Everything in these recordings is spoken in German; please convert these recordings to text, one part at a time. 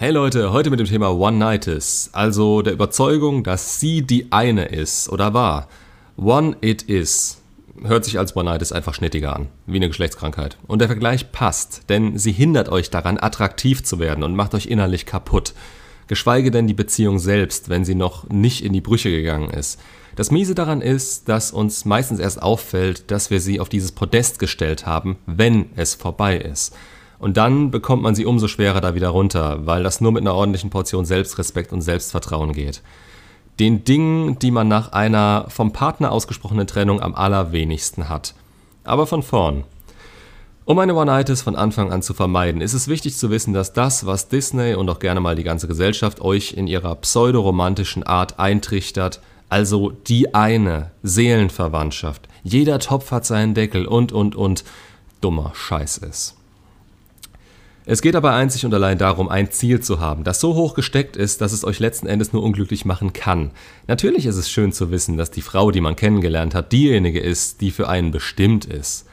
Hey Leute, heute mit dem Thema One-Nightis, also der Überzeugung, dass sie die eine ist oder war. One It Is hört sich als One-Nightis einfach schnittiger an, wie eine Geschlechtskrankheit. Und der Vergleich passt, denn sie hindert euch daran, attraktiv zu werden und macht euch innerlich kaputt. Geschweige denn die Beziehung selbst, wenn sie noch nicht in die Brüche gegangen ist. Das Miese daran ist, dass uns meistens erst auffällt, dass wir sie auf dieses Podest gestellt haben, wenn es vorbei ist. Und dann bekommt man sie umso schwerer da wieder runter, weil das nur mit einer ordentlichen Portion Selbstrespekt und Selbstvertrauen geht. Den Dingen, die man nach einer vom Partner ausgesprochenen Trennung am allerwenigsten hat. Aber von vorn. Um eine One-Nightis von Anfang an zu vermeiden, ist es wichtig zu wissen, dass das, was Disney und auch gerne mal die ganze Gesellschaft euch in ihrer pseudoromantischen Art eintrichtert, also die eine Seelenverwandtschaft, jeder Topf hat seinen Deckel und und und, dummer Scheiß ist. Es geht aber einzig und allein darum, ein Ziel zu haben, das so hoch gesteckt ist, dass es euch letzten Endes nur unglücklich machen kann. Natürlich ist es schön zu wissen, dass die Frau, die man kennengelernt hat, diejenige ist, die für einen bestimmt ist.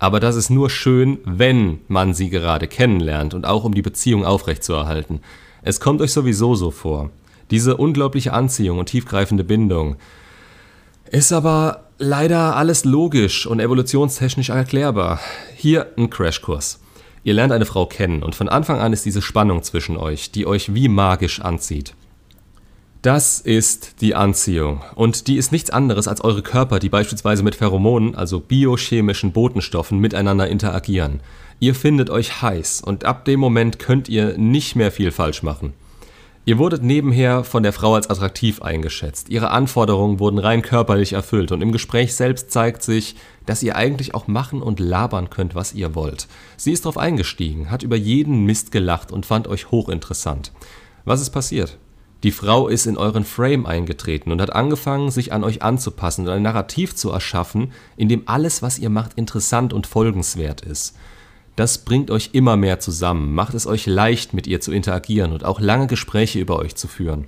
Aber das ist nur schön, wenn man sie gerade kennenlernt und auch um die Beziehung aufrechtzuerhalten. Es kommt euch sowieso so vor. Diese unglaubliche Anziehung und tiefgreifende Bindung. Ist aber leider alles logisch und evolutionstechnisch erklärbar. Hier ein Crashkurs. Ihr lernt eine Frau kennen und von Anfang an ist diese Spannung zwischen euch, die euch wie magisch anzieht. Das ist die Anziehung und die ist nichts anderes als eure Körper, die beispielsweise mit Pheromonen, also biochemischen Botenstoffen, miteinander interagieren. Ihr findet euch heiß und ab dem Moment könnt ihr nicht mehr viel falsch machen. Ihr wurdet nebenher von der Frau als attraktiv eingeschätzt. Ihre Anforderungen wurden rein körperlich erfüllt und im Gespräch selbst zeigt sich, dass ihr eigentlich auch machen und labern könnt, was ihr wollt. Sie ist darauf eingestiegen, hat über jeden Mist gelacht und fand euch hochinteressant. Was ist passiert? Die Frau ist in euren Frame eingetreten und hat angefangen, sich an euch anzupassen und ein Narrativ zu erschaffen, in dem alles, was ihr macht, interessant und folgenswert ist. Das bringt euch immer mehr zusammen, macht es euch leicht, mit ihr zu interagieren und auch lange Gespräche über euch zu führen.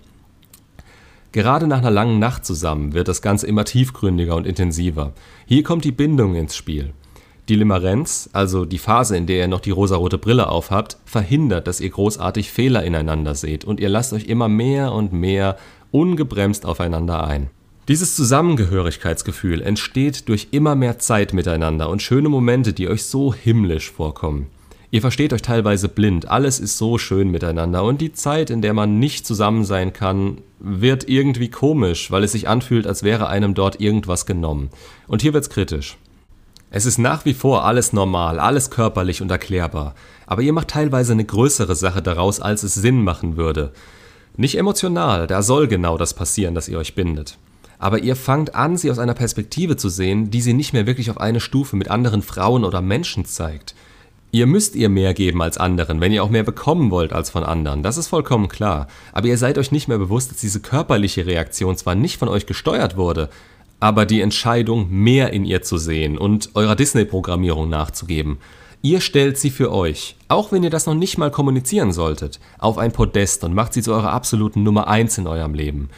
Gerade nach einer langen Nacht zusammen wird das Ganze immer tiefgründiger und intensiver. Hier kommt die Bindung ins Spiel. Die Limerenz, also die Phase, in der ihr noch die rosarote Brille aufhabt, verhindert, dass ihr großartig Fehler ineinander seht und ihr lasst euch immer mehr und mehr ungebremst aufeinander ein. Dieses Zusammengehörigkeitsgefühl entsteht durch immer mehr Zeit miteinander und schöne Momente, die euch so himmlisch vorkommen. Ihr versteht euch teilweise blind, alles ist so schön miteinander und die Zeit, in der man nicht zusammen sein kann, wird irgendwie komisch, weil es sich anfühlt, als wäre einem dort irgendwas genommen. Und hier wird's kritisch. Es ist nach wie vor alles normal, alles körperlich und erklärbar, aber ihr macht teilweise eine größere Sache daraus, als es Sinn machen würde. Nicht emotional, da soll genau das passieren, dass ihr euch bindet aber ihr fangt an, sie aus einer Perspektive zu sehen, die sie nicht mehr wirklich auf eine Stufe mit anderen Frauen oder Menschen zeigt. Ihr müsst ihr mehr geben als anderen, wenn ihr auch mehr bekommen wollt als von anderen, das ist vollkommen klar. Aber ihr seid euch nicht mehr bewusst, dass diese körperliche Reaktion zwar nicht von euch gesteuert wurde, aber die Entscheidung, mehr in ihr zu sehen und eurer Disney-Programmierung nachzugeben. Ihr stellt sie für euch, auch wenn ihr das noch nicht mal kommunizieren solltet, auf ein Podest und macht sie zu eurer absoluten Nummer eins in eurem Leben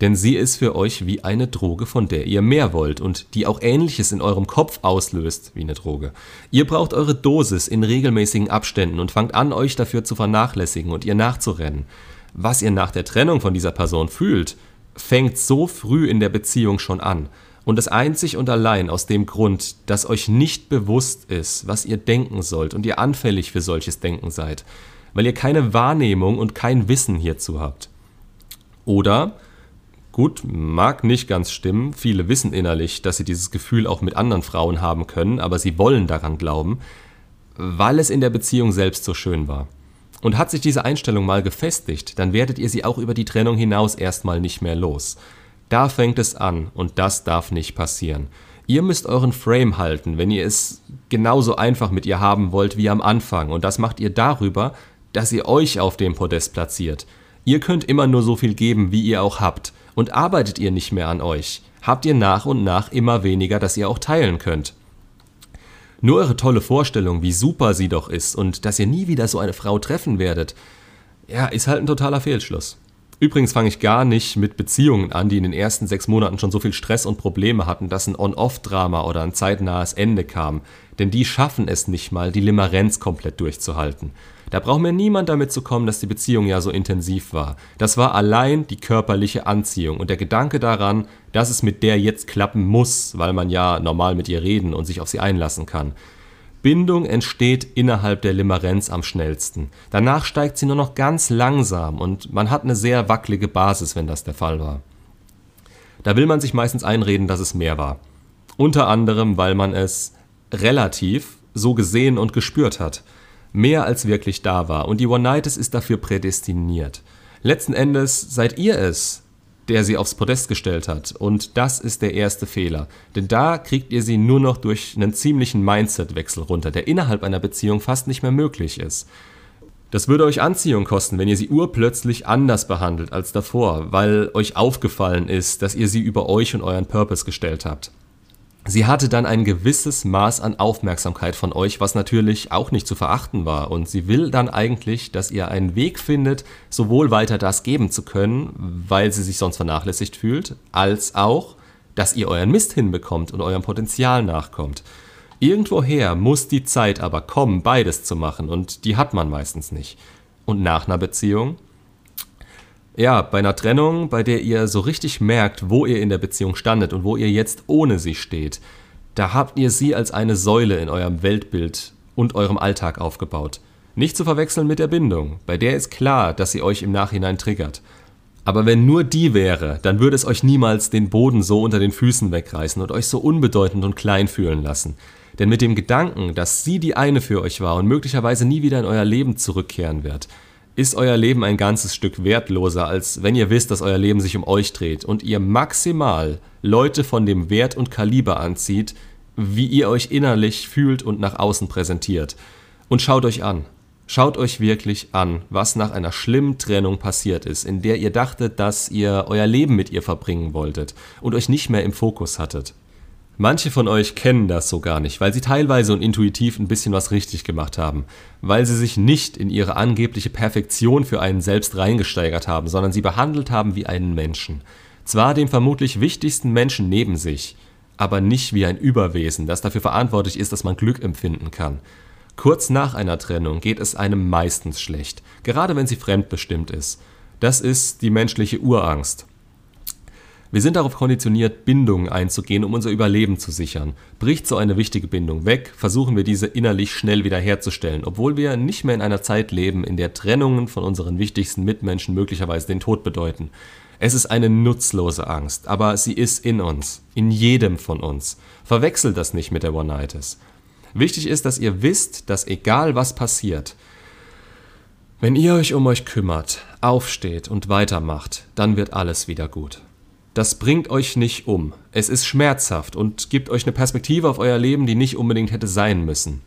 denn sie ist für euch wie eine Droge, von der ihr mehr wollt und die auch Ähnliches in eurem Kopf auslöst wie eine Droge. Ihr braucht eure Dosis in regelmäßigen Abständen und fangt an, euch dafür zu vernachlässigen und ihr nachzurennen. Was ihr nach der Trennung von dieser Person fühlt, fängt so früh in der Beziehung schon an. Und das einzig und allein aus dem Grund, dass euch nicht bewusst ist, was ihr denken sollt und ihr anfällig für solches Denken seid, weil ihr keine Wahrnehmung und kein Wissen hierzu habt. Oder Gut, mag nicht ganz stimmen. Viele wissen innerlich, dass sie dieses Gefühl auch mit anderen Frauen haben können, aber sie wollen daran glauben, weil es in der Beziehung selbst so schön war. Und hat sich diese Einstellung mal gefestigt, dann werdet ihr sie auch über die Trennung hinaus erstmal nicht mehr los. Da fängt es an und das darf nicht passieren. Ihr müsst euren Frame halten, wenn ihr es genauso einfach mit ihr haben wollt wie am Anfang. Und das macht ihr darüber, dass ihr euch auf dem Podest platziert. Ihr könnt immer nur so viel geben, wie ihr auch habt und arbeitet ihr nicht mehr an euch, habt ihr nach und nach immer weniger, das ihr auch teilen könnt. Nur eure tolle Vorstellung, wie super sie doch ist und dass ihr nie wieder so eine Frau treffen werdet, ja, ist halt ein totaler Fehlschluss. Übrigens fange ich gar nicht mit Beziehungen an, die in den ersten sechs Monaten schon so viel Stress und Probleme hatten, dass ein On-Off-Drama oder ein zeitnahes Ende kam. Denn die schaffen es nicht mal, die Limerenz komplett durchzuhalten. Da braucht mir niemand damit zu kommen, dass die Beziehung ja so intensiv war. Das war allein die körperliche Anziehung und der Gedanke daran, dass es mit der jetzt klappen muss, weil man ja normal mit ihr reden und sich auf sie einlassen kann. Bindung entsteht innerhalb der Limerenz am schnellsten. Danach steigt sie nur noch ganz langsam und man hat eine sehr wackelige Basis, wenn das der Fall war. Da will man sich meistens einreden, dass es mehr war. Unter anderem, weil man es relativ so gesehen und gespürt hat. Mehr als wirklich da war. Und die One-Nights ist dafür prädestiniert. Letzten Endes seid ihr es, der sie aufs Podest gestellt hat. Und das ist der erste Fehler. Denn da kriegt ihr sie nur noch durch einen ziemlichen Mindset-Wechsel runter, der innerhalb einer Beziehung fast nicht mehr möglich ist. Das würde euch Anziehung kosten, wenn ihr sie urplötzlich anders behandelt als davor, weil euch aufgefallen ist, dass ihr sie über euch und euren Purpose gestellt habt. Sie hatte dann ein gewisses Maß an Aufmerksamkeit von euch, was natürlich auch nicht zu verachten war. Und sie will dann eigentlich, dass ihr einen Weg findet, sowohl weiter das geben zu können, weil sie sich sonst vernachlässigt fühlt, als auch, dass ihr euren Mist hinbekommt und eurem Potenzial nachkommt. Irgendwoher muss die Zeit aber kommen, beides zu machen, und die hat man meistens nicht. Und nach einer Beziehung ja, bei einer Trennung, bei der ihr so richtig merkt, wo ihr in der Beziehung standet und wo ihr jetzt ohne sie steht, da habt ihr sie als eine Säule in eurem Weltbild und eurem Alltag aufgebaut. Nicht zu verwechseln mit der Bindung, bei der ist klar, dass sie euch im Nachhinein triggert. Aber wenn nur die wäre, dann würde es euch niemals den Boden so unter den Füßen wegreißen und euch so unbedeutend und klein fühlen lassen. Denn mit dem Gedanken, dass sie die eine für euch war und möglicherweise nie wieder in euer Leben zurückkehren wird, ist euer Leben ein ganzes Stück wertloser, als wenn ihr wisst, dass euer Leben sich um euch dreht und ihr maximal Leute von dem Wert und Kaliber anzieht, wie ihr euch innerlich fühlt und nach außen präsentiert. Und schaut euch an. Schaut euch wirklich an, was nach einer schlimmen Trennung passiert ist, in der ihr dachtet, dass ihr euer Leben mit ihr verbringen wolltet und euch nicht mehr im Fokus hattet. Manche von euch kennen das so gar nicht, weil sie teilweise und intuitiv ein bisschen was richtig gemacht haben, weil sie sich nicht in ihre angebliche Perfektion für einen selbst reingesteigert haben, sondern sie behandelt haben wie einen Menschen. Zwar den vermutlich wichtigsten Menschen neben sich, aber nicht wie ein Überwesen, das dafür verantwortlich ist, dass man Glück empfinden kann. Kurz nach einer Trennung geht es einem meistens schlecht, gerade wenn sie fremdbestimmt ist. Das ist die menschliche Urangst. Wir sind darauf konditioniert, Bindungen einzugehen, um unser Überleben zu sichern. Bricht so eine wichtige Bindung weg, versuchen wir diese innerlich schnell wiederherzustellen, obwohl wir nicht mehr in einer Zeit leben, in der Trennungen von unseren wichtigsten Mitmenschen möglicherweise den Tod bedeuten. Es ist eine nutzlose Angst, aber sie ist in uns, in jedem von uns. Verwechselt das nicht mit der One-Nightis. Wichtig ist, dass ihr wisst, dass egal was passiert, wenn ihr euch um euch kümmert, aufsteht und weitermacht, dann wird alles wieder gut. Das bringt euch nicht um. Es ist schmerzhaft und gibt euch eine Perspektive auf euer Leben, die nicht unbedingt hätte sein müssen.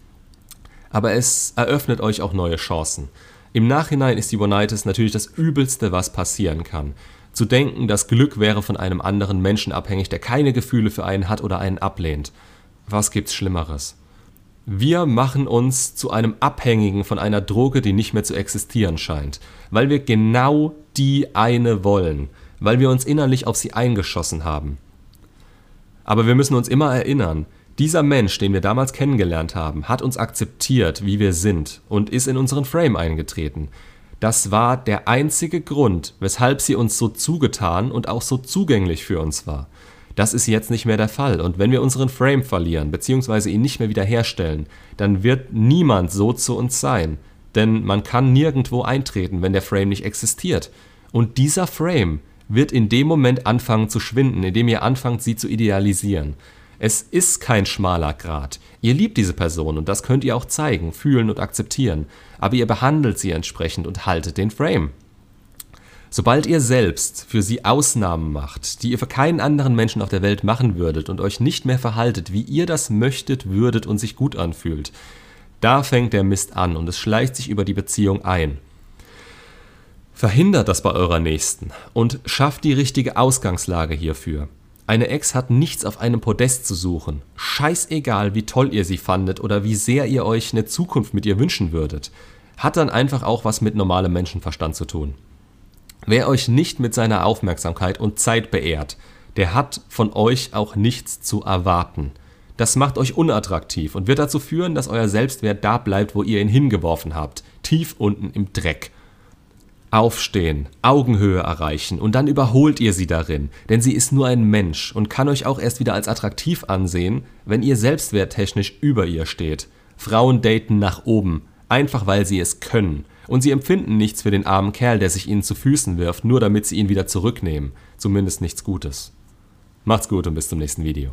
Aber es eröffnet euch auch neue Chancen. Im Nachhinein ist die Bonitis natürlich das Übelste, was passieren kann. Zu denken, das Glück wäre von einem anderen Menschen abhängig, der keine Gefühle für einen hat oder einen ablehnt. Was gibt's Schlimmeres? Wir machen uns zu einem Abhängigen von einer Droge, die nicht mehr zu existieren scheint, weil wir genau die eine wollen weil wir uns innerlich auf sie eingeschossen haben. Aber wir müssen uns immer erinnern, dieser Mensch, den wir damals kennengelernt haben, hat uns akzeptiert, wie wir sind und ist in unseren Frame eingetreten. Das war der einzige Grund, weshalb sie uns so zugetan und auch so zugänglich für uns war. Das ist jetzt nicht mehr der Fall und wenn wir unseren Frame verlieren bzw. ihn nicht mehr wiederherstellen, dann wird niemand so zu uns sein, denn man kann nirgendwo eintreten, wenn der Frame nicht existiert. Und dieser Frame, wird in dem Moment anfangen zu schwinden, indem ihr anfangt, sie zu idealisieren. Es ist kein schmaler Grat. Ihr liebt diese Person und das könnt ihr auch zeigen, fühlen und akzeptieren, aber ihr behandelt sie entsprechend und haltet den Frame. Sobald ihr selbst für sie Ausnahmen macht, die ihr für keinen anderen Menschen auf der Welt machen würdet und euch nicht mehr verhaltet, wie ihr das möchtet, würdet und sich gut anfühlt, da fängt der Mist an und es schleicht sich über die Beziehung ein. Verhindert das bei eurer Nächsten und schafft die richtige Ausgangslage hierfür. Eine Ex hat nichts auf einem Podest zu suchen. Scheißegal, wie toll ihr sie fandet oder wie sehr ihr euch eine Zukunft mit ihr wünschen würdet. Hat dann einfach auch was mit normalem Menschenverstand zu tun. Wer euch nicht mit seiner Aufmerksamkeit und Zeit beehrt, der hat von euch auch nichts zu erwarten. Das macht euch unattraktiv und wird dazu führen, dass euer Selbstwert da bleibt, wo ihr ihn hingeworfen habt, tief unten im Dreck. Aufstehen, Augenhöhe erreichen und dann überholt ihr sie darin, denn sie ist nur ein Mensch und kann euch auch erst wieder als attraktiv ansehen, wenn ihr selbstwerttechnisch über ihr steht. Frauen daten nach oben, einfach weil sie es können. Und sie empfinden nichts für den armen Kerl, der sich ihnen zu Füßen wirft, nur damit sie ihn wieder zurücknehmen. Zumindest nichts Gutes. Macht's gut und bis zum nächsten Video.